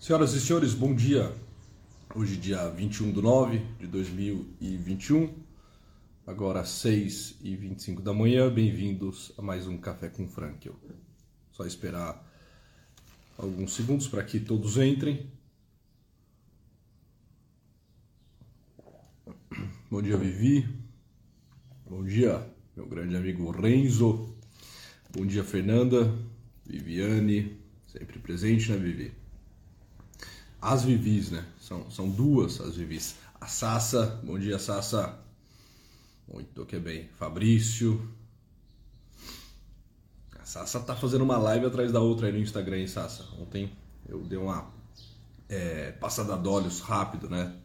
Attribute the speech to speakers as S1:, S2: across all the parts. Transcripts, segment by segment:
S1: Senhoras e senhores, bom dia. Hoje, dia 21 de 9 de 2021, agora 6 e 25 da manhã. Bem-vindos a mais um Café com Frankel. Só esperar alguns segundos para que todos entrem. Bom dia, Vivi. Bom dia, meu grande amigo Renzo. Bom dia, Fernanda. Viviane, sempre presente, né, Vivi? As Vivis, né? São, são duas as Vivis. A Sassa, bom dia, Sassa. Muito que bem. Fabrício. A Sassa tá fazendo uma live atrás da outra aí no Instagram, hein, Sassa? Ontem eu dei uma é, passada de olhos rápido, né?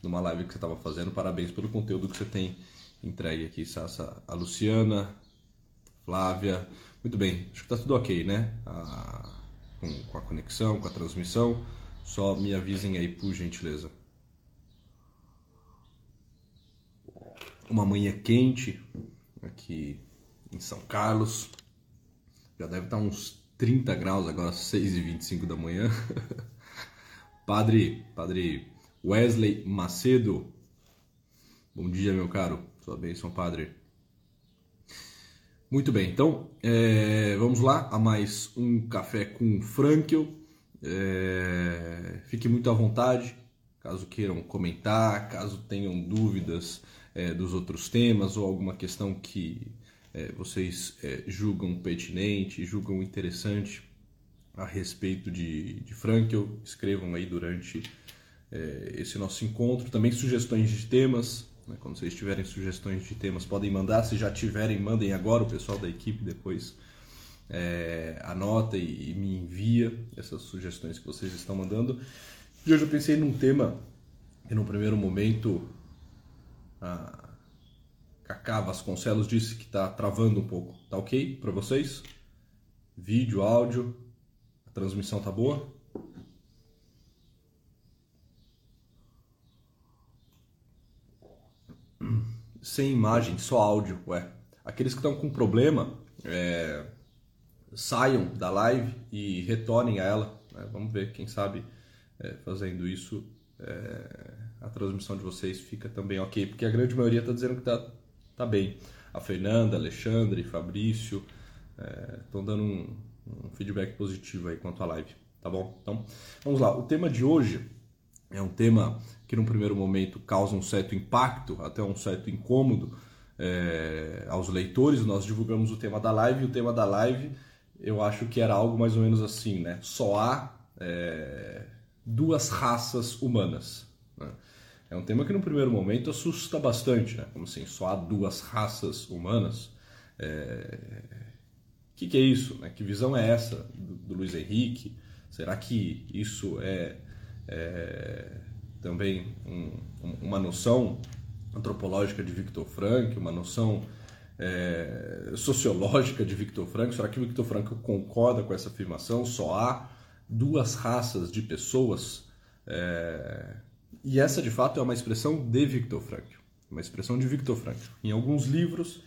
S1: Numa live que você tava fazendo. Parabéns pelo conteúdo que você tem entregue aqui, Sassa. A Luciana, Flávia. Muito bem, acho que tá tudo ok, né? A, com, com a conexão, com a transmissão. Só me avisem aí, por gentileza. Uma manhã quente aqui em São Carlos. Já deve estar uns 30 graus agora, 6 e 25 da manhã. padre, padre Wesley Macedo. Bom dia, meu caro. Sua bênção, padre. Muito bem, então é, vamos lá a mais um café com Frankel. É, fique muito à vontade, caso queiram comentar, caso tenham dúvidas é, dos outros temas ou alguma questão que é, vocês é, julgam pertinente, julgam interessante a respeito de, de Frankel, escrevam aí durante é, esse nosso encontro. Também sugestões de temas, né? quando vocês tiverem sugestões de temas, podem mandar. Se já tiverem, mandem agora, o pessoal da equipe depois é, anota e, e, me envia essas sugestões que vocês estão mandando. E hoje eu pensei num tema que no primeiro momento a Cacá Vasconcelos disse que está travando um pouco. Tá ok para vocês? Vídeo, áudio, a transmissão tá boa? Sem imagem, só áudio, ué. Aqueles que estão com problema, é, saiam da live e retornem a ela. Né? Vamos ver, quem sabe é, fazendo isso é, a transmissão de vocês fica também ok, porque a grande maioria está dizendo que está tá bem. A Fernanda, Alexandre, Fabrício estão é, dando um, um, feedback positivo aí quanto à live, tá bom? Então, vamos lá. O tema de hoje é um tema que, num primeiro momento, causa um certo impacto, até um certo incômodo é, aos leitores. Nós divulgamos o tema da live e o tema da live eu acho que era algo mais ou menos assim, né? Só há é, duas raças humanas. Né? É um tema que no primeiro momento assusta bastante, né? Como assim, só há duas raças humanas? O é... que, que, é isso? Né? Que visão é essa do, do Luiz Henrique? Será que isso é, é também um, uma noção antropológica de Victor Frank, uma noção é, sociológica de Victor Frankl? Será que Victor Frankl concorda com essa afirmação? Só há duas raças de pessoas? É, e essa, de fato, é uma expressão de Victor Frankl, uma expressão de Victor Frankl. Em alguns livros,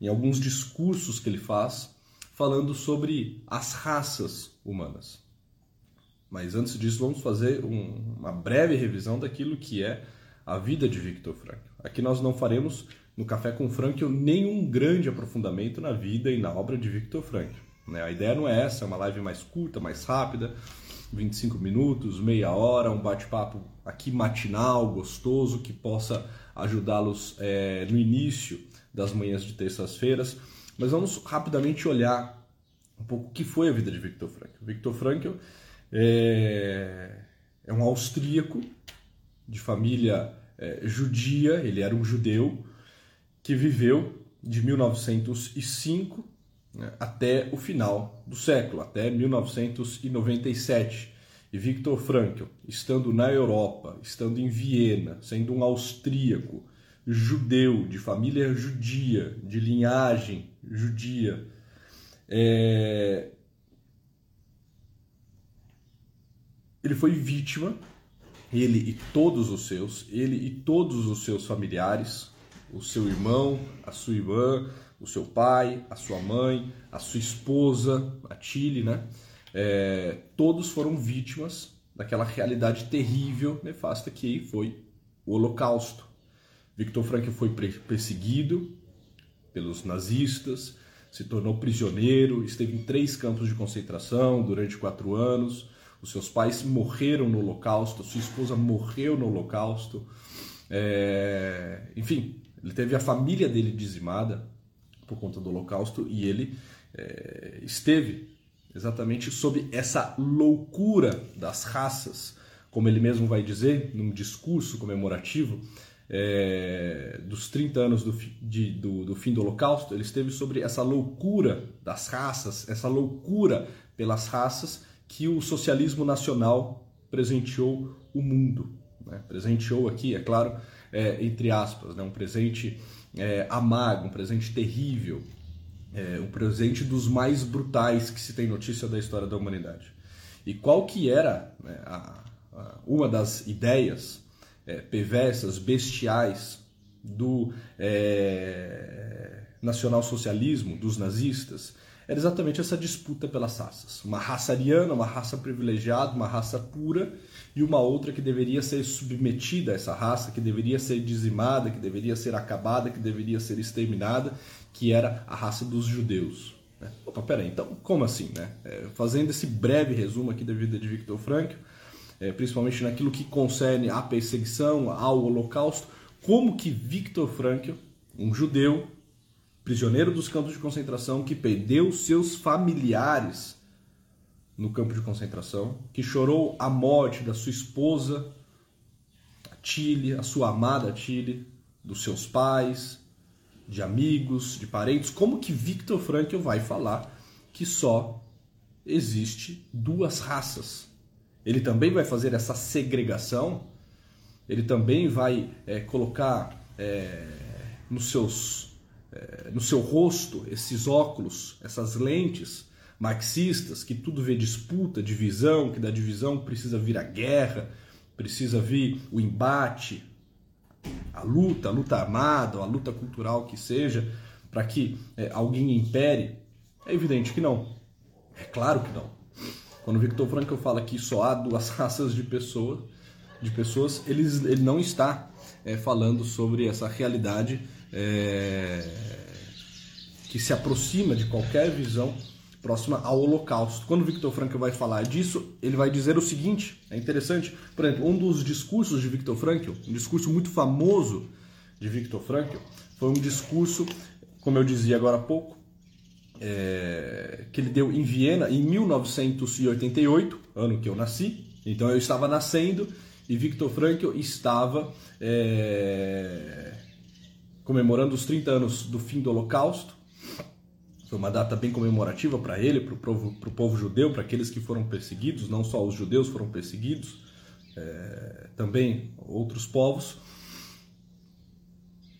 S1: em alguns discursos que ele faz, falando sobre as raças humanas. Mas antes disso, vamos fazer um, uma breve revisão daquilo que é a vida de Victor Frankl. Aqui nós não faremos no Café com Frankl nenhum grande aprofundamento na vida e na obra de Victor Frankl. Né? A ideia não é essa, é uma live mais curta, mais rápida, 25 minutos, meia hora, um bate-papo aqui matinal, gostoso, que possa ajudá-los é, no início das manhãs de terças-feiras. Mas vamos rapidamente olhar um pouco o que foi a vida de Victor Frankl. Victor Frankl é, é um austríaco de família é, judia, ele era um judeu, que viveu de 1905 né, até o final do século, até 1997. E Viktor Frankl, estando na Europa, estando em Viena, sendo um austríaco, judeu, de família judia, de linhagem judia, é... ele foi vítima, ele e todos os seus, ele e todos os seus familiares, o seu irmão, a sua irmã, o seu pai, a sua mãe, a sua esposa, a Tilly, né? É, todos foram vítimas daquela realidade terrível, nefasta que foi o Holocausto. Viktor Frankl foi perseguido pelos nazistas, se tornou prisioneiro, esteve em três campos de concentração durante quatro anos. Os seus pais morreram no Holocausto, sua esposa morreu no Holocausto. É... Enfim, ele teve a família dele dizimada por conta do Holocausto e ele é... esteve exatamente sob essa loucura das raças, como ele mesmo vai dizer num discurso comemorativo é, dos 30 anos do, de, do, do fim do Holocausto, ele esteve sobre essa loucura das raças, essa loucura pelas raças que o socialismo nacional presenteou o mundo. Né? Presenteou aqui, é claro, é, entre aspas, né? um presente é, amargo, um presente terrível, é, um presente dos mais brutais que se tem notícia da história da humanidade. E qual que era né, a, a, uma das ideias é, perversas, bestiais do é, nacionalsocialismo, dos nazistas, era exatamente essa disputa pelas raças. Uma raça ariana, uma raça privilegiada, uma raça pura, e uma outra que deveria ser submetida a essa raça, que deveria ser dizimada, que deveria ser acabada, que deveria ser exterminada, que era a raça dos judeus. Né? Opa, peraí, então como assim? Né? É, fazendo esse breve resumo aqui da vida de Viktor Frankl, é, principalmente naquilo que concerne à perseguição, ao holocausto, como que Viktor Frankl, um judeu, prisioneiro dos campos de concentração, que perdeu seus familiares no campo de concentração, que chorou a morte da sua esposa, Tilly, a sua amada Tilly, dos seus pais, de amigos, de parentes, como que Viktor Frankl vai falar que só existe duas raças? Ele também vai fazer essa segregação, ele também vai é, colocar é, nos seus, é, no seu rosto esses óculos, essas lentes marxistas, que tudo vê disputa, divisão, que da divisão precisa vir a guerra, precisa vir o embate, a luta, a luta armada, a luta cultural que seja, para que é, alguém impere? É evidente que não. É claro que não. Quando Victor Frankl fala que só há duas raças de pessoas, de pessoas ele, ele não está é, falando sobre essa realidade é, que se aproxima de qualquer visão próxima ao Holocausto. Quando Victor Frankl vai falar disso, ele vai dizer o seguinte, é interessante, por exemplo, um dos discursos de Victor Frankl, um discurso muito famoso de Victor Frankl, foi um discurso, como eu dizia agora há pouco, é, que ele deu em Viena em 1988, ano que eu nasci. Então eu estava nascendo e Viktor Frankl estava é, comemorando os 30 anos do fim do Holocausto. Foi uma data bem comemorativa para ele, para o povo, povo, judeu, para aqueles que foram perseguidos, não só os judeus foram perseguidos, é, também outros povos.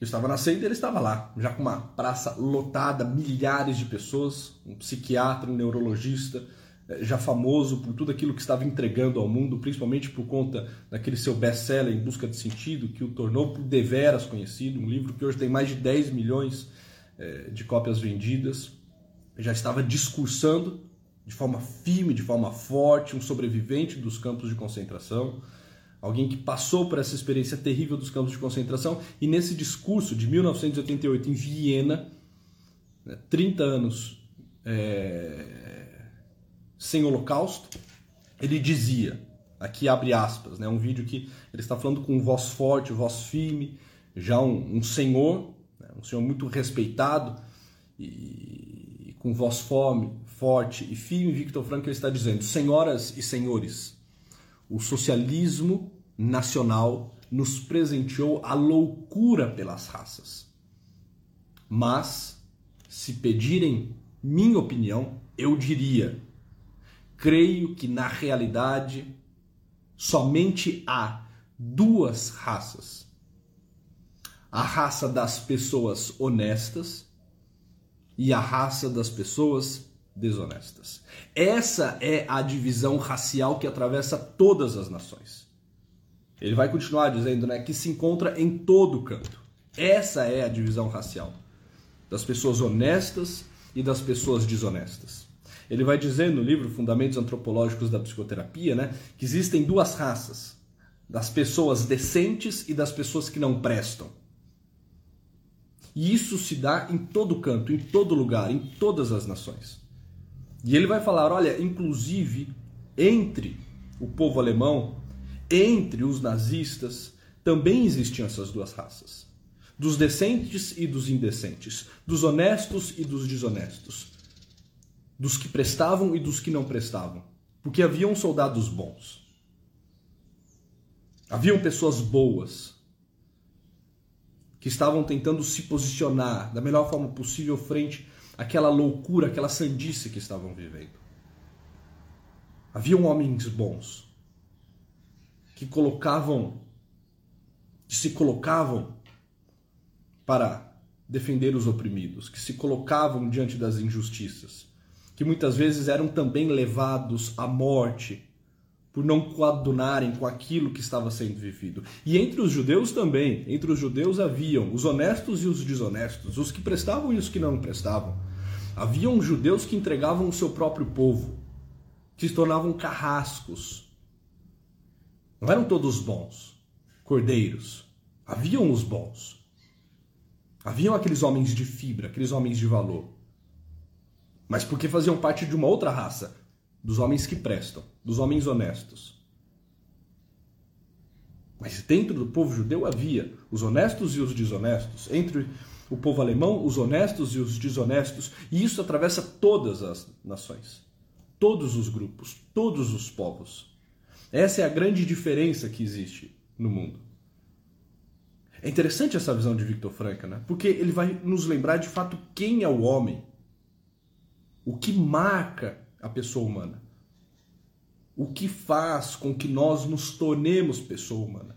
S1: Eu estava nascendo e ele estava lá, já com uma praça lotada, milhares de pessoas, um psiquiatra, um neurologista, eh, já famoso por tudo aquilo que estava entregando ao mundo, principalmente por conta daquele seu best-seller Em Busca de Sentido, que o tornou por deveras conhecido, um livro que hoje tem mais de 10 milhões eh, de cópias vendidas. Já estava discursando de forma firme, de forma forte, um sobrevivente dos campos de concentração alguém que passou por essa experiência terrível dos campos de concentração, e nesse discurso de 1988 em Viena, né, 30 anos é, sem holocausto, ele dizia, aqui abre aspas, né, um vídeo que ele está falando com voz forte, voz firme, já um, um senhor, né, um senhor muito respeitado, e, com voz fome, forte e firme, Victor Frankl está dizendo, senhoras e senhores, o socialismo nacional nos presenteou a loucura pelas raças. Mas, se pedirem minha opinião, eu diria: creio que na realidade somente há duas raças. A raça das pessoas honestas e a raça das pessoas desonestas. Essa é a divisão racial que atravessa todas as nações. Ele vai continuar dizendo né, que se encontra em todo canto. Essa é a divisão racial das pessoas honestas e das pessoas desonestas. Ele vai dizer no livro Fundamentos Antropológicos da Psicoterapia, né, que existem duas raças, das pessoas decentes e das pessoas que não prestam. E isso se dá em todo canto, em todo lugar, em todas as nações. E ele vai falar, olha, inclusive entre o povo alemão, entre os nazistas, também existiam essas duas raças. Dos decentes e dos indecentes, dos honestos e dos desonestos, dos que prestavam e dos que não prestavam. Porque haviam soldados bons. Haviam pessoas boas que estavam tentando se posicionar da melhor forma possível frente àquela loucura, aquela sandice que estavam vivendo. Haviam homens bons que colocavam, que se colocavam para defender os oprimidos, que se colocavam diante das injustiças, que muitas vezes eram também levados à morte por não coadunarem com aquilo que estava sendo vivido. E entre os judeus também, entre os judeus haviam os honestos e os desonestos, os que prestavam e os que não prestavam. Haviam judeus que entregavam o seu próprio povo, que se tornavam carrascos. Não eram todos bons, cordeiros. Haviam os bons. Haviam aqueles homens de fibra, aqueles homens de valor. Mas porque faziam parte de uma outra raça, dos homens que prestam, dos homens honestos. Mas dentro do povo judeu havia os honestos e os desonestos, entre o povo alemão, os honestos e os desonestos, e isso atravessa todas as nações, todos os grupos, todos os povos. Essa é a grande diferença que existe no mundo. É interessante essa visão de Victor Frankl, né? porque ele vai nos lembrar de fato quem é o homem, o que marca a pessoa humana. O que faz com que nós nos tornemos pessoa humana.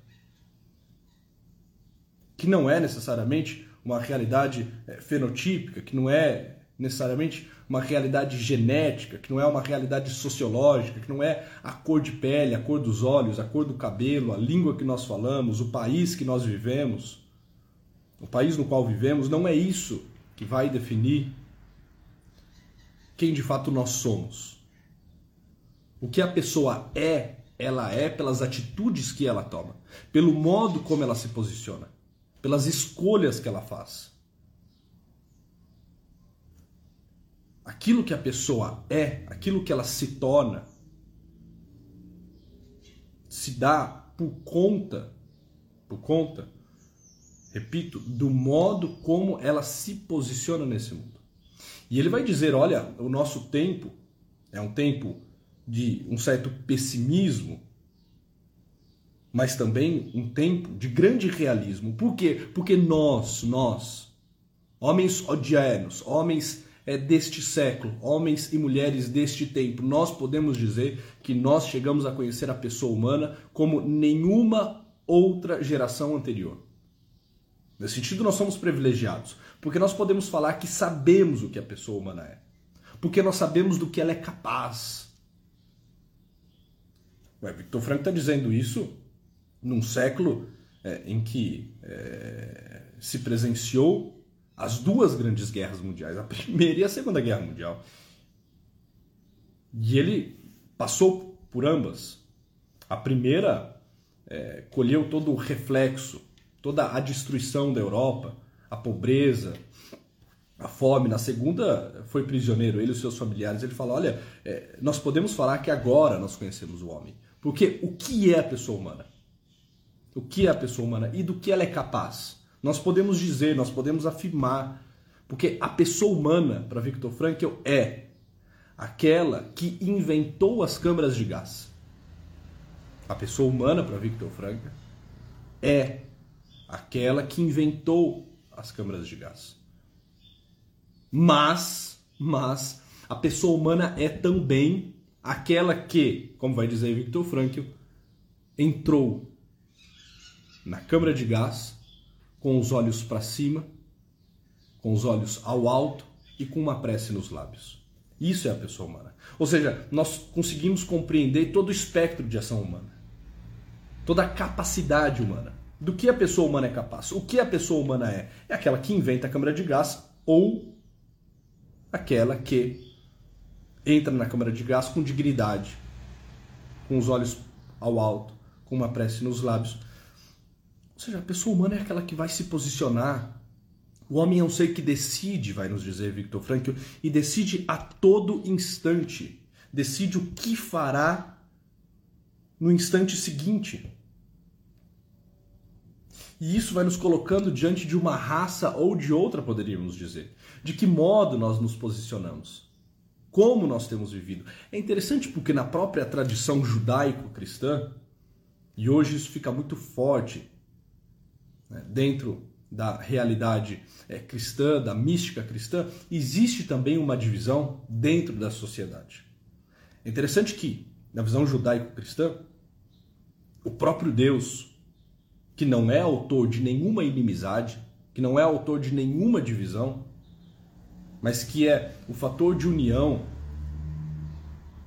S1: Que não é necessariamente uma realidade eh, fenotípica, que não é necessariamente uma realidade genética, que não é uma realidade sociológica, que não é a cor de pele, a cor dos olhos, a cor do cabelo, a língua que nós falamos, o país que nós vivemos, o país no qual vivemos, não é isso que vai definir quem de fato nós somos. O que a pessoa é, ela é pelas atitudes que ela toma, pelo modo como ela se posiciona, pelas escolhas que ela faz. Aquilo que a pessoa é, aquilo que ela se torna, se dá por conta, por conta, repito, do modo como ela se posiciona nesse mundo. E ele vai dizer: olha, o nosso tempo é um tempo de um certo pessimismo, mas também um tempo de grande realismo. Por quê? Porque nós, nós, homens odianos, homens é, deste século, homens e mulheres deste tempo, nós podemos dizer que nós chegamos a conhecer a pessoa humana como nenhuma outra geração anterior. Nesse sentido, nós somos privilegiados, porque nós podemos falar que sabemos o que a pessoa humana é, porque nós sabemos do que ela é capaz. Ué, Victor Frank está dizendo isso num século é, em que é, se presenciou as duas grandes guerras mundiais, a Primeira e a Segunda Guerra Mundial. E ele passou por ambas. A primeira é, colheu todo o reflexo toda a destruição da Europa, a pobreza, a fome. Na segunda, foi prisioneiro, ele e seus familiares. Ele fala: olha, é, nós podemos falar que agora nós conhecemos o homem. Porque o que é a pessoa humana? O que é a pessoa humana e do que ela é capaz? Nós podemos dizer, nós podemos afirmar. Porque a pessoa humana, para Victor Frankl, é aquela que inventou as câmaras de gás. A pessoa humana, para Victor Frankl, é aquela que inventou as câmaras de gás. Mas, mas a pessoa humana é também aquela que, como vai dizer Victor Frankl, entrou na câmara de gás com os olhos para cima, com os olhos ao alto e com uma prece nos lábios. Isso é a pessoa humana. Ou seja, nós conseguimos compreender todo o espectro de ação humana, toda a capacidade humana do que a pessoa humana é capaz. O que a pessoa humana é? É aquela que inventa a câmara de gás ou aquela que entra na câmara de gás com dignidade, com os olhos ao alto, com uma prece nos lábios. Ou seja, a pessoa humana é aquela que vai se posicionar. O homem é um ser que decide, vai nos dizer Victor Frankl, e decide a todo instante. Decide o que fará no instante seguinte. E isso vai nos colocando diante de uma raça ou de outra, poderíamos dizer. De que modo nós nos posicionamos? Como nós temos vivido? É interessante porque na própria tradição judaico-cristã, e hoje isso fica muito forte né, dentro da realidade é, cristã, da mística cristã, existe também uma divisão dentro da sociedade. É interessante que, na visão judaico-cristã, o próprio Deus, que não é autor de nenhuma inimizade, que não é autor de nenhuma divisão, mas que é o fator de união,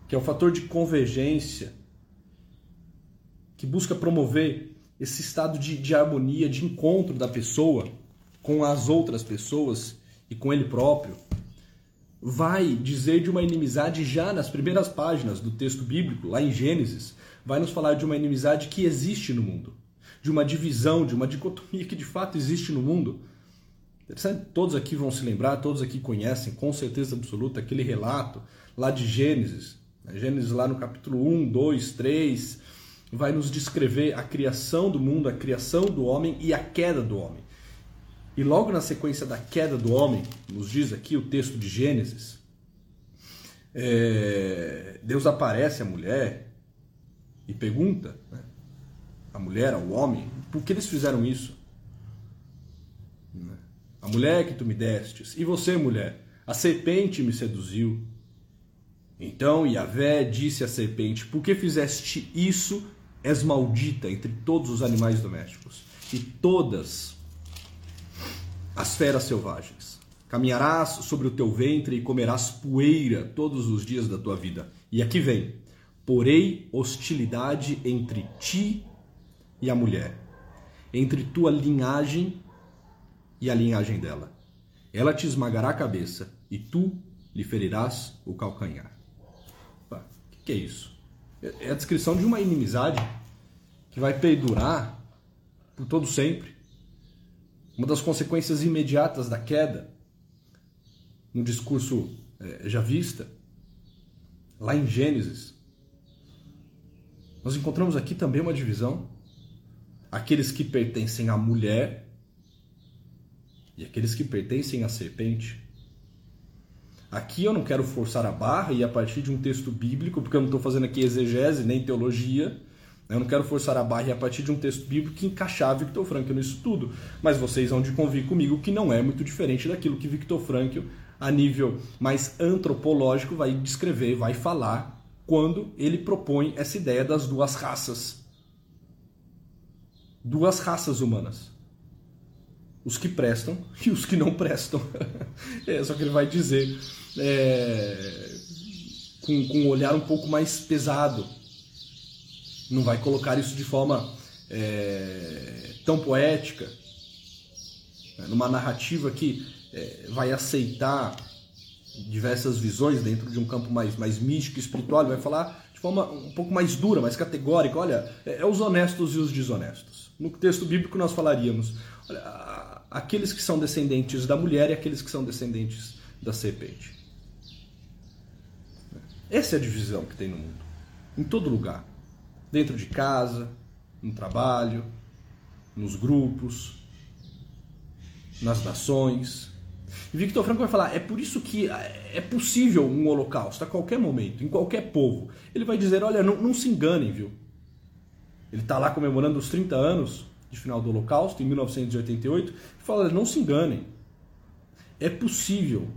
S1: que é o fator de convergência, que busca promover esse estado de, de harmonia, de encontro da pessoa com as outras pessoas e com ele próprio, vai dizer de uma inimizade já nas primeiras páginas do texto bíblico, lá em Gênesis, vai nos falar de uma inimizade que existe no mundo de uma divisão, de uma dicotomia que de fato existe no mundo. Todos aqui vão se lembrar, todos aqui conhecem com certeza absoluta aquele relato lá de Gênesis. Né? Gênesis lá no capítulo 1, 2, 3, vai nos descrever a criação do mundo, a criação do homem e a queda do homem. E logo na sequência da queda do homem, nos diz aqui o texto de Gênesis, é, Deus aparece à mulher e pergunta, né, a mulher, ao homem, por que eles fizeram isso? A mulher que tu me destes, e você, mulher, a serpente me seduziu. Então Yahvé disse à serpente: Por que fizeste isso? És maldita entre todos os animais domésticos e todas as feras selvagens. Caminharás sobre o teu ventre e comerás poeira todos os dias da tua vida. E aqui vem: Porei hostilidade entre ti e a mulher, entre tua linhagem e a linhagem dela. Ela te esmagará a cabeça e tu lhe ferirás o calcanhar. O que é isso? É a descrição de uma inimizade que vai perdurar por todo sempre. Uma das consequências imediatas da queda, no discurso é, já vista, lá em Gênesis, nós encontramos aqui também uma divisão aqueles que pertencem à mulher e aqueles que pertencem à serpente. Aqui eu não quero forçar a barra e a partir de um texto bíblico, porque eu não estou fazendo aqui exegese nem teologia, eu não quero forçar a barra e a partir de um texto bíblico que encaixar Victor Frankl nisso tudo. Mas vocês vão de convir comigo que não é muito diferente daquilo que Victor Frankl, a nível mais antropológico, vai descrever, vai falar quando ele propõe essa ideia das duas raças duas raças humanas. Os que prestam e os que não prestam. é só que ele vai dizer é, com, com um olhar um pouco mais pesado. Não vai colocar isso de forma é, tão poética, né, numa narrativa que é, vai aceitar diversas visões dentro de um campo mais, mais místico, espiritual, ele vai falar de forma um pouco mais dura, mais categórica. Olha, é, é os honestos e os desonestos. No texto bíblico nós falaríamos, olha, aqueles que são descendentes da mulher e aqueles que são descendentes da serpente. Essa é a divisão que tem no mundo. Em todo lugar. Dentro de casa, no trabalho, nos grupos, nas nações. E Victor Franco vai falar: é por isso que é possível um holocausto a qualquer momento, em qualquer povo. Ele vai dizer: olha, não, não se enganem, viu? Ele está lá comemorando os 30 anos de final do Holocausto, em 1988, e fala: não se enganem, é possível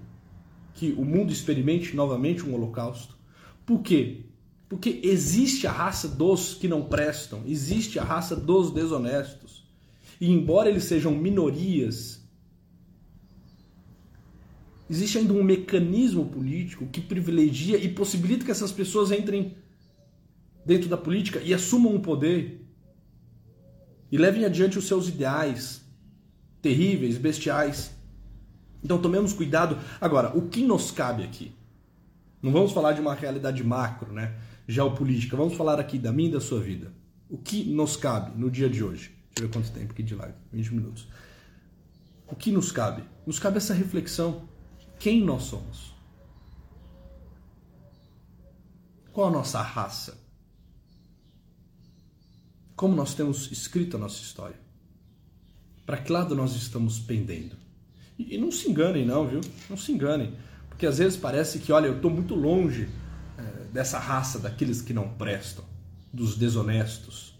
S1: que o mundo experimente novamente um Holocausto. Por quê? Porque existe a raça dos que não prestam, existe a raça dos desonestos. E embora eles sejam minorias, existe ainda um mecanismo político que privilegia e possibilita que essas pessoas entrem dentro da política e assumam o poder e levem adiante os seus ideais terríveis, bestiais. Então tomemos cuidado. Agora, o que nos cabe aqui? Não vamos falar de uma realidade macro, né? Geopolítica. Vamos falar aqui da minha e da sua vida. O que nos cabe no dia de hoje? Deixa eu ver quanto tempo aqui de live. 20 minutos. O que nos cabe? Nos cabe essa reflexão. Quem nós somos? Qual a nossa raça? Como nós temos escrito a nossa história? Para que lado nós estamos pendendo? E, e, não se enganem, não, viu? Não se enganem. Porque às vezes parece que, olha, eu estou muito longe é, dessa raça daqueles que não prestam, dos desonestos.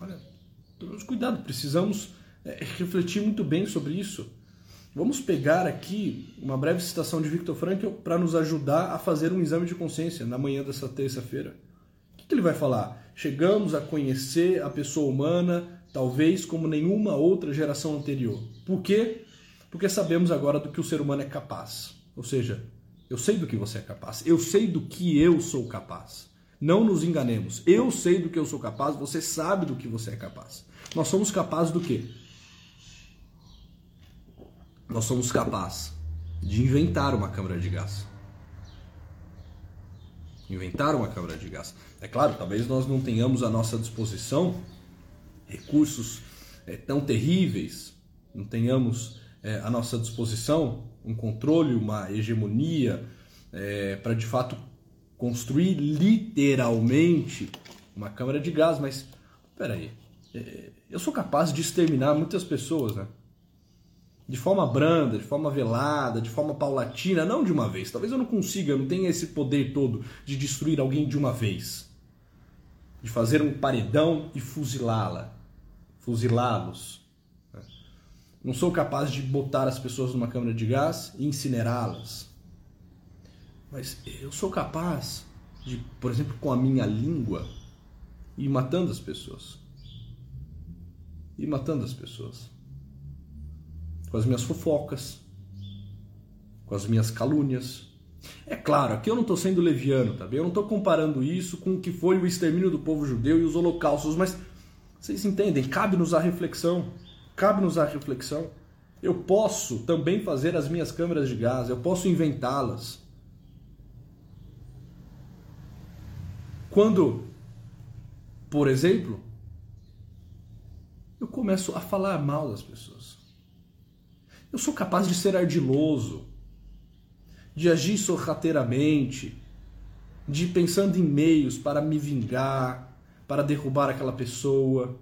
S1: Olha, tomemos cuidado, precisamos é, refletir muito bem sobre isso. Vamos pegar aqui uma breve citação de Victor Frankl para nos ajudar a fazer um exame de consciência na manhã dessa terça-feira. Que ele vai falar? Chegamos a conhecer a pessoa humana talvez como nenhuma outra geração anterior. Por quê? Porque sabemos agora do que o ser humano é capaz. Ou seja, eu sei do que você é capaz, eu sei do que eu sou capaz. Não nos enganemos. Eu sei do que eu sou capaz, você sabe do que você é capaz. Nós somos capazes do quê? Nós somos capazes de inventar uma câmara de gás. Inventar uma câmara de gás. É claro, talvez nós não tenhamos à nossa disposição recursos é, tão terríveis, não tenhamos é, à nossa disposição um controle, uma hegemonia é, para de fato construir literalmente uma câmara de gás, mas peraí, eu sou capaz de exterminar muitas pessoas, né? De forma branda, de forma velada, de forma paulatina, não de uma vez. Talvez eu não consiga, eu não tenha esse poder todo de destruir alguém de uma vez. De fazer um paredão e fuzilá-la fuzilá-los. Né? Não sou capaz de botar as pessoas numa câmara de gás e incinerá-las. Mas eu sou capaz de, por exemplo, com a minha língua, ir matando as pessoas. Ir matando as pessoas. Com as minhas fofocas, com as minhas calúnias. É claro, aqui eu não estou sendo leviano, tá bem? Eu não estou comparando isso com o que foi o extermínio do povo judeu e os holocaustos, mas vocês entendem? Cabe-nos a reflexão. Cabe-nos a reflexão. Eu posso também fazer as minhas câmeras de gás, eu posso inventá-las. Quando, por exemplo, eu começo a falar mal das pessoas. Eu sou capaz de ser ardiloso, de agir sorrateiramente, de ir pensando em meios para me vingar, para derrubar aquela pessoa,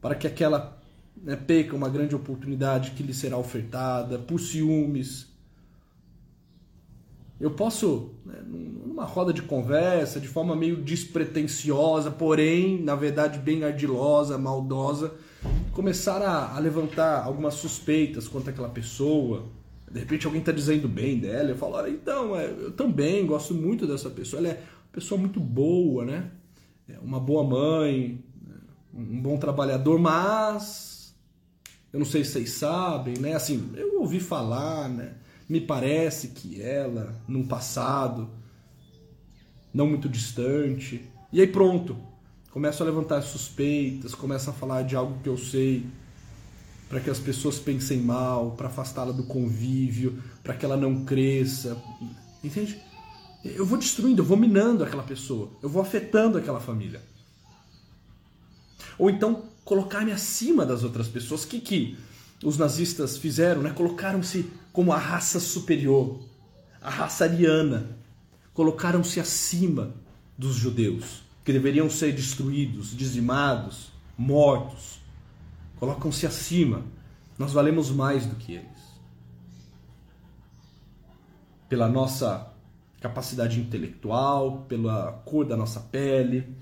S1: para que aquela né, perca uma grande oportunidade que lhe será ofertada, por ciúmes. Eu posso, né, numa roda de conversa, de forma meio despretensiosa, porém, na verdade, bem ardilosa, maldosa, começar a, a levantar algumas suspeitas quanto àquela pessoa. De repente alguém está dizendo bem dela, eu falo, então, é, eu também gosto muito dessa pessoa, ela é uma pessoa muito boa, né? É uma boa mãe, um bom trabalhador, mas eu não sei se vocês sabem, né? Assim, eu ouvi falar, né? Me parece que ela, num passado não muito distante, e aí pronto, começo a levantar suspeitas, começo a falar de algo que eu sei, para que as pessoas pensem mal, para afastá-la do convívio, para que ela não cresça, entende? Eu vou destruindo, eu vou minando aquela pessoa, eu vou afetando aquela família. Ou então colocar-me acima das outras pessoas. Que, que os nazistas fizeram? Né? Colocaram-se como a raça superior, a raça ariana. Colocaram-se acima dos judeus, que deveriam ser destruídos, dizimados, mortos. Colocam-se acima. Nós valemos mais do que eles. Pela nossa capacidade intelectual, pela cor da nossa pele.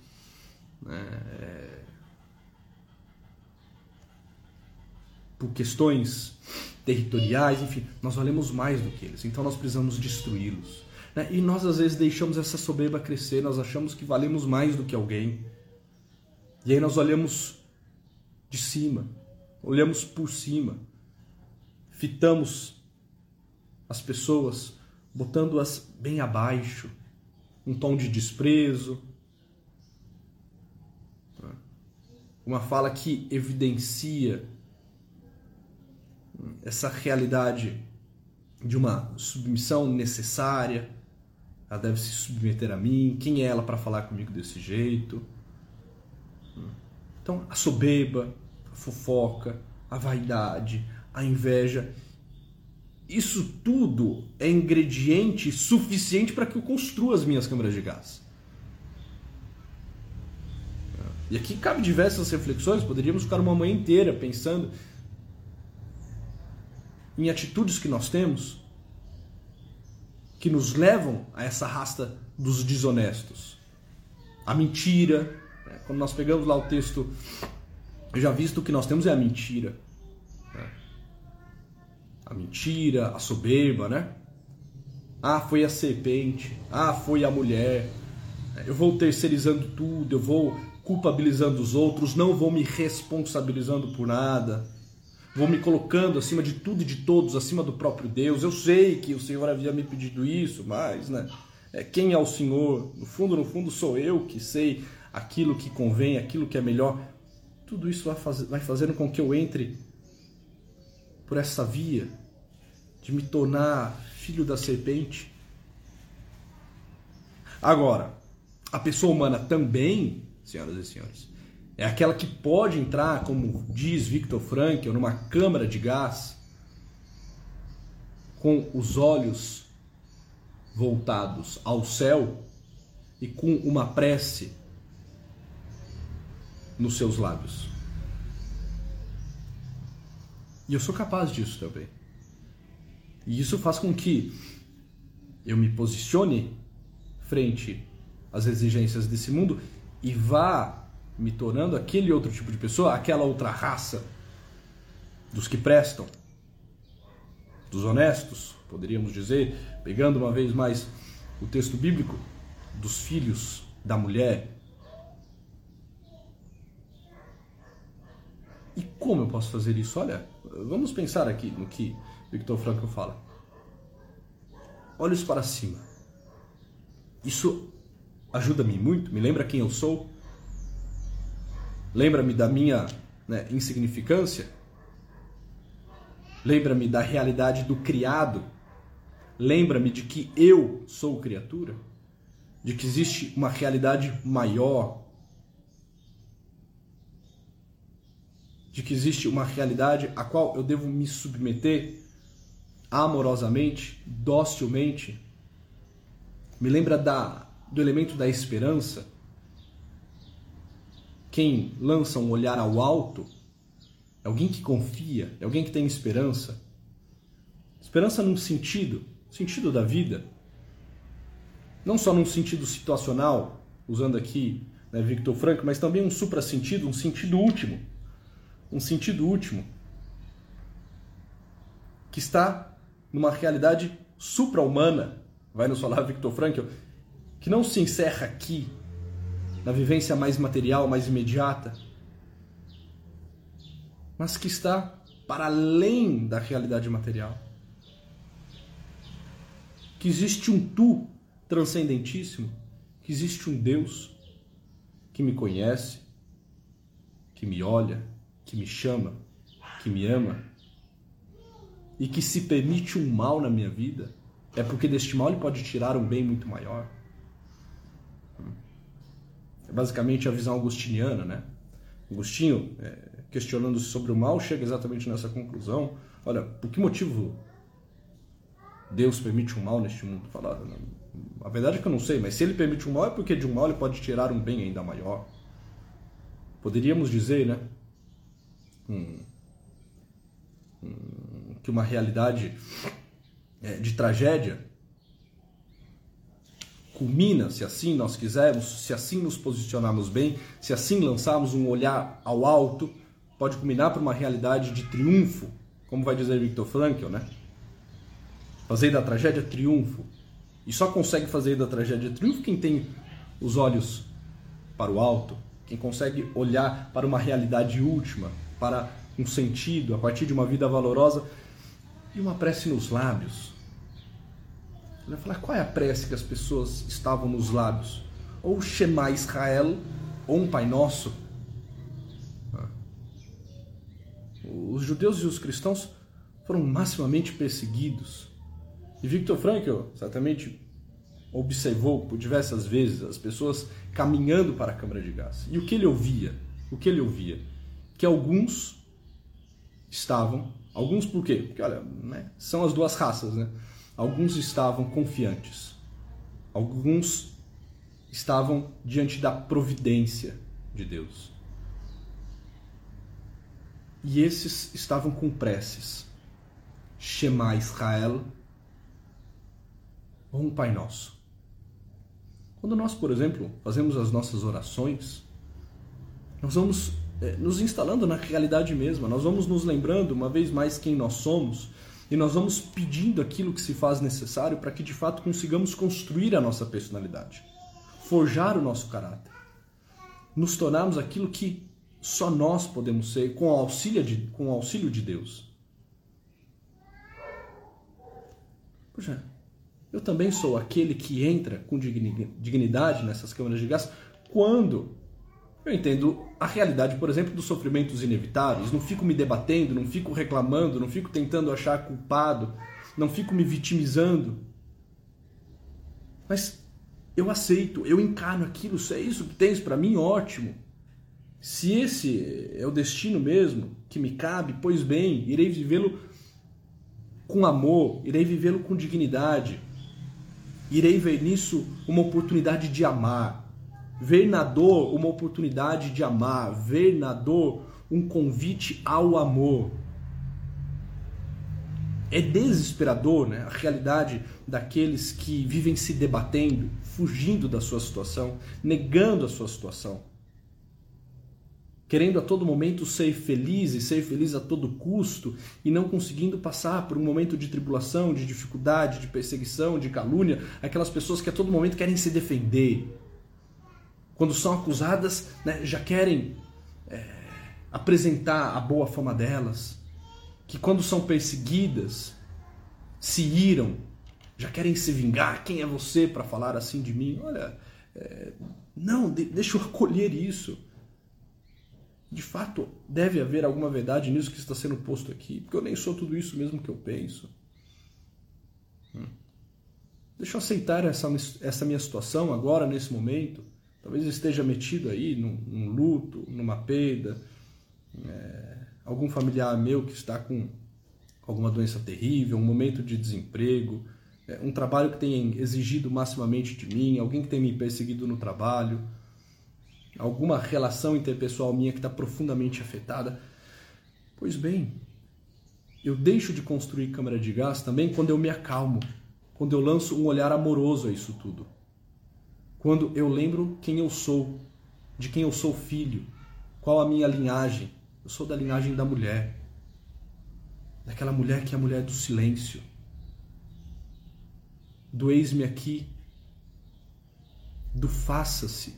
S1: É, por questões territoriais, enfim, nós valemos mais do que eles, então nós precisamos destruí-los. Né? E nós às vezes deixamos essa soberba crescer, nós achamos que valemos mais do que alguém, e aí nós olhamos de cima, olhamos por cima, fitamos as pessoas botando-as bem abaixo, um tom de desprezo, uma fala que evidencia essa realidade de uma submissão necessária. Ela deve se submeter a mim. Quem é ela para falar comigo desse jeito? Então, a soberba, a fofoca, a vaidade, a inveja, isso tudo é ingrediente suficiente para que eu construa as minhas câmeras de gás. E aqui cabe diversas reflexões, poderíamos ficar uma manhã inteira pensando em atitudes que nós temos que nos levam a essa rasta dos desonestos. A mentira? Quando nós pegamos lá o texto, já visto o que nós temos é a mentira. Né? A mentira, a soberba, né? Ah, foi a serpente. Ah, foi a mulher. Eu vou terceirizando tudo, eu vou culpabilizando os outros, não vou me responsabilizando por nada vou me colocando acima de tudo e de todos, acima do próprio Deus. Eu sei que o Senhor havia me pedido isso, mas, né? É, quem é o Senhor? No fundo, no fundo, sou eu que sei aquilo que convém, aquilo que é melhor. Tudo isso vai, faz, vai fazendo com que eu entre por essa via de me tornar filho da serpente. Agora, a pessoa humana também, senhoras e senhores, é aquela que pode entrar, como diz Viktor Frankl, numa câmara de gás com os olhos voltados ao céu e com uma prece nos seus lábios. E eu sou capaz disso também. E isso faz com que eu me posicione frente às exigências desse mundo e vá me tornando aquele outro tipo de pessoa, aquela outra raça dos que prestam, dos honestos, poderíamos dizer, pegando uma vez mais o texto bíblico, dos filhos da mulher. Como eu posso fazer isso? Olha, vamos pensar aqui no que Victor Frankl fala. Olhos para cima. Isso ajuda-me muito, me lembra quem eu sou, Lembra-me da minha né, insignificância? Lembra-me da realidade do criado? Lembra-me de que eu sou criatura? De que existe uma realidade maior? De que existe uma realidade a qual eu devo me submeter amorosamente, docilmente? Me lembra da, do elemento da esperança? quem lança um olhar ao alto é alguém que confia, é alguém que tem esperança. Esperança num sentido, sentido da vida. Não só num sentido situacional, usando aqui né, Victor Frank, mas também um supra-sentido, um sentido último. Um sentido último. Que está numa realidade supra-humana, vai nos falar Victor Frankl, que não se encerra aqui, na vivência mais material, mais imediata, mas que está para além da realidade material. Que existe um tu transcendentíssimo, que existe um Deus que me conhece, que me olha, que me chama, que me ama e que se permite um mal na minha vida, é porque deste mal ele pode tirar um bem muito maior. É basicamente a visão agustiniana, né? Agostinho, é, questionando-se sobre o mal, chega exatamente nessa conclusão. Olha, por que motivo Deus permite um mal neste mundo? Falado, né? A verdade é que eu não sei, mas se ele permite um mal é porque de um mal ele pode tirar um bem ainda maior. Poderíamos dizer, né? Que uma realidade é, de tragédia culmina, se assim nós quisermos, se assim nos posicionarmos bem, se assim lançarmos um olhar ao alto, pode culminar para uma realidade de triunfo, como vai dizer Viktor Frankl, né? Fazer da tragédia triunfo. E só consegue fazer da tragédia triunfo quem tem os olhos para o alto, quem consegue olhar para uma realidade última, para um sentido, a partir de uma vida valorosa e uma prece nos lábios, ele vai falar qual é a prece que as pessoas estavam nos lábios. Ou Shema Israel, ou um Pai Nosso. Ah. Os judeus e os cristãos foram maximamente perseguidos. E Victor Frankl certamente observou por diversas vezes as pessoas caminhando para a câmara de gás. E o que ele ouvia? O que ele ouvia? Que alguns estavam, alguns por quê? Porque olha, né, são as duas raças, né? Alguns estavam confiantes. Alguns estavam diante da providência de Deus. E esses estavam com preces. Shema Israel ou um Pai Nosso. Quando nós, por exemplo, fazemos as nossas orações, nós vamos nos instalando na realidade mesma, nós vamos nos lembrando uma vez mais quem nós somos e nós vamos pedindo aquilo que se faz necessário para que de fato consigamos construir a nossa personalidade, forjar o nosso caráter, nos tornarmos aquilo que só nós podemos ser com o auxílio de, com o auxílio de Deus. Puxa, eu também sou aquele que entra com dignidade nessas câmaras de gás quando eu entendo a realidade, por exemplo, dos sofrimentos inevitáveis. Não fico me debatendo, não fico reclamando, não fico tentando achar culpado, não fico me vitimizando. Mas eu aceito, eu encaro aquilo, se é isso que tens para mim, ótimo. Se esse é o destino mesmo que me cabe, pois bem, irei vivê-lo com amor, irei vivê-lo com dignidade, irei ver nisso uma oportunidade de amar, ver na dor uma oportunidade de amar, ver na dor um convite ao amor. É desesperador né? a realidade daqueles que vivem se debatendo, fugindo da sua situação, negando a sua situação, querendo a todo momento ser feliz e ser feliz a todo custo e não conseguindo passar por um momento de tribulação, de dificuldade, de perseguição, de calúnia, aquelas pessoas que a todo momento querem se defender. Quando são acusadas, né, já querem é, apresentar a boa fama delas, que quando são perseguidas, se iram, já querem se vingar. Quem é você para falar assim de mim? Olha, é, não, de, deixa eu acolher isso de fato deve haver alguma verdade nisso que está sendo posto aqui, porque eu nem sou tudo isso mesmo que eu penso. Hum. Deixa eu aceitar essa, essa minha situação agora, nesse momento. Talvez esteja metido aí num, num luto, numa perda, é, algum familiar meu que está com alguma doença terrível, um momento de desemprego, é, um trabalho que tem exigido maximamente de mim, alguém que tem me perseguido no trabalho alguma relação interpessoal minha que está profundamente afetada. Pois bem, eu deixo de construir câmara de gás também quando eu me acalmo, quando eu lanço um olhar amoroso a isso tudo. Quando eu lembro quem eu sou, de quem eu sou filho, qual a minha linhagem. Eu sou da linhagem da mulher, daquela mulher que é a mulher do silêncio, do eis-me aqui, do faça-se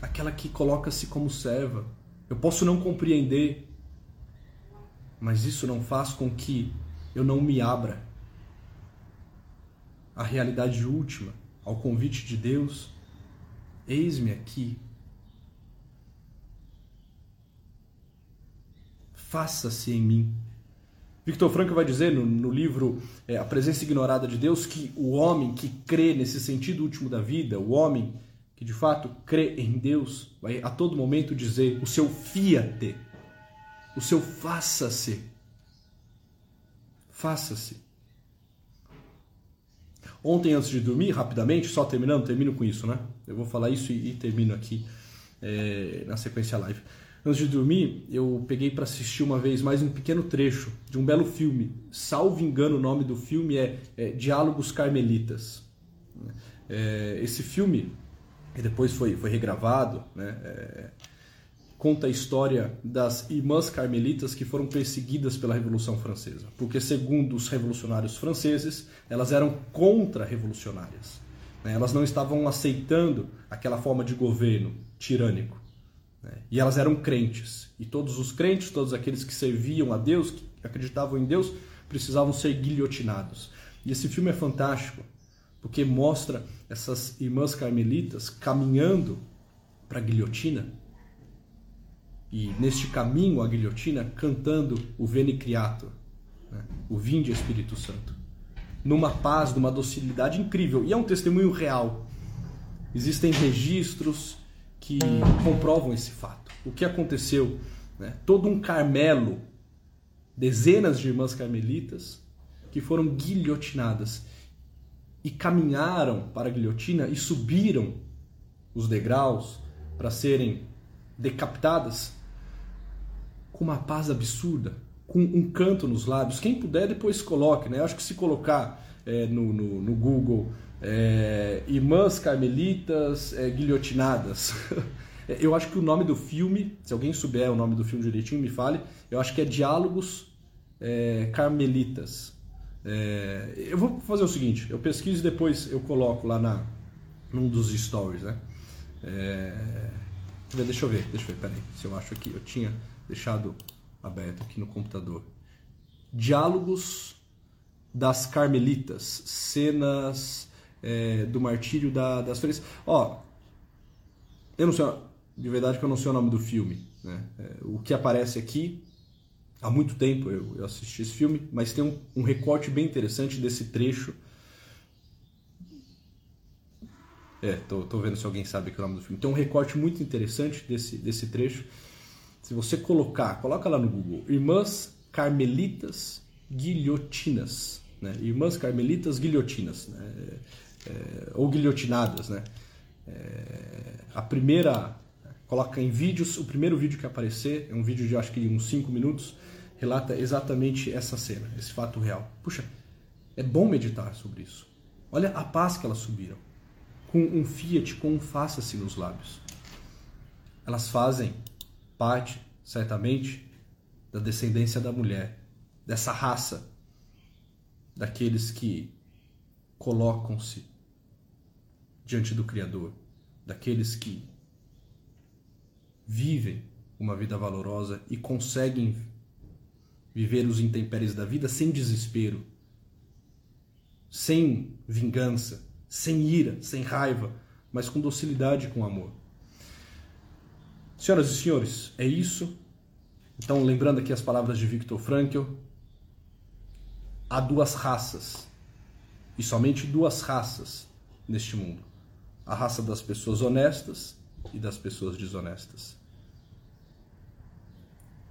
S1: aquela que coloca-se como serva. Eu posso não compreender, mas isso não faz com que eu não me abra à realidade última, ao convite de Deus. Eis-me aqui. Faça-se em mim. Victor Frankl vai dizer no, no livro é, A Presença Ignorada de Deus que o homem que crê nesse sentido último da vida, o homem que de fato crê em Deus, vai a todo momento dizer o seu fiat, o seu faça-se. Faça-se. Ontem, antes de dormir, rapidamente, só terminando, termino com isso, né? Eu vou falar isso e, e termino aqui é, na sequência live. Antes de dormir, eu peguei para assistir uma vez mais um pequeno trecho de um belo filme. Salvo engano, o nome do filme é, é Diálogos Carmelitas. É, esse filme e depois foi, foi regravado, né? Conta a história das irmãs carmelitas que foram perseguidas pela Revolução Francesa, porque segundo os revolucionários franceses, elas eram contra-revolucionárias. Né? Elas não estavam aceitando aquela forma de governo tirânico. Né? E elas eram crentes. E todos os crentes, todos aqueles que serviam a Deus, que acreditavam em Deus, precisavam ser guilhotinados. E esse filme é fantástico, porque mostra essas irmãs carmelitas caminhando para a guilhotina e neste caminho à guilhotina cantando o Veni Creator, né? o Vinde Espírito Santo, numa paz, numa docilidade incrível. E é um testemunho real. Existem registros que comprovam esse fato. O que aconteceu? Né? Todo um Carmelo, dezenas de irmãs carmelitas, que foram guilhotinadas e caminharam para a guilhotina e subiram os degraus para serem decapitadas com uma paz absurda, com um canto nos lábios. Quem puder, depois coloque. Né? Eu acho que se colocar é, no, no, no, Google é, Irmãs Carmelitas é, Guilhotinadas. eu acho que o nome do filme, se alguém souber o nome do filme direitinho, me fale. Eu acho que é Diálogos é, Carmelitas. É, eu vou fazer o seguinte: eu pesquiso e depois eu coloco lá na, num dos stories, né? É, deixa eu ver, deixa eu ver, peraí, se eu acho aqui, eu tinha deixado aberto aqui no computador. Diálogos das Carmelitas, cenas é, do martírio da, das freiras. Ó, eu não sei, de verdade que eu não sei o nome do filme. Né? É, o que aparece aqui, há muito tempo eu, eu assisti esse filme, mas tem um, um recorte bem interessante desse trecho. É, tô, tô vendo se alguém sabe que é o nome do filme. Tem um recorte muito interessante desse, desse trecho se você colocar, coloca lá no Google, Irmãs Carmelitas Guilhotinas, né? Irmãs Carmelitas Guilhotinas, né? É, ou guilhotinadas, né? É, a primeira, coloca em vídeos, o primeiro vídeo que aparecer, é um vídeo de acho que uns 5 minutos, relata exatamente essa cena, esse fato real. Puxa, é bom meditar sobre isso. Olha a paz que elas subiram, com um fiat, com um faça-se nos lábios. Elas fazem parte, certamente, da descendência da mulher, dessa raça, daqueles que colocam-se diante do Criador, daqueles que vivem uma vida valorosa e conseguem viver os intempéries da vida sem desespero, sem vingança, sem ira, sem raiva, mas com docilidade com amor. Senhoras e senhores, é isso. Então, lembrando aqui as palavras de Viktor Frankl, há duas raças, e somente duas raças neste mundo: a raça das pessoas honestas e das pessoas desonestas.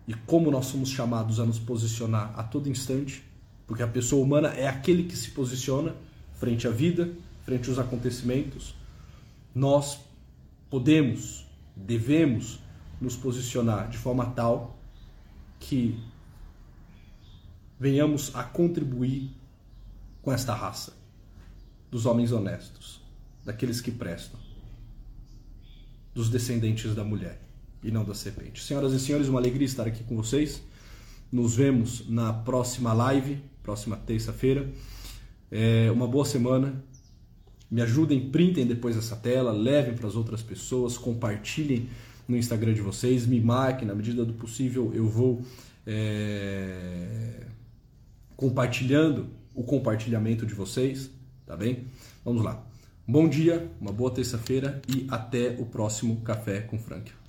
S1: E como nós somos chamados a nos posicionar a todo instante, porque a pessoa humana é aquele que se posiciona frente à vida, frente aos acontecimentos, nós podemos devemos nos posicionar de forma tal que venhamos a contribuir com esta raça dos homens honestos, daqueles que prestam, dos descendentes da mulher e não da serpente. Senhoras e senhores, uma alegria estar aqui com vocês. Nos vemos na próxima live, próxima terça-feira. É uma boa semana me ajudem, printem depois essa tela, levem para as outras pessoas, compartilhem no Instagram de vocês, me marquem, na medida do possível eu vou é, compartilhando o compartilhamento de vocês, tá bem? Vamos lá. Bom dia, uma boa terça-feira e até o próximo Café com Frank.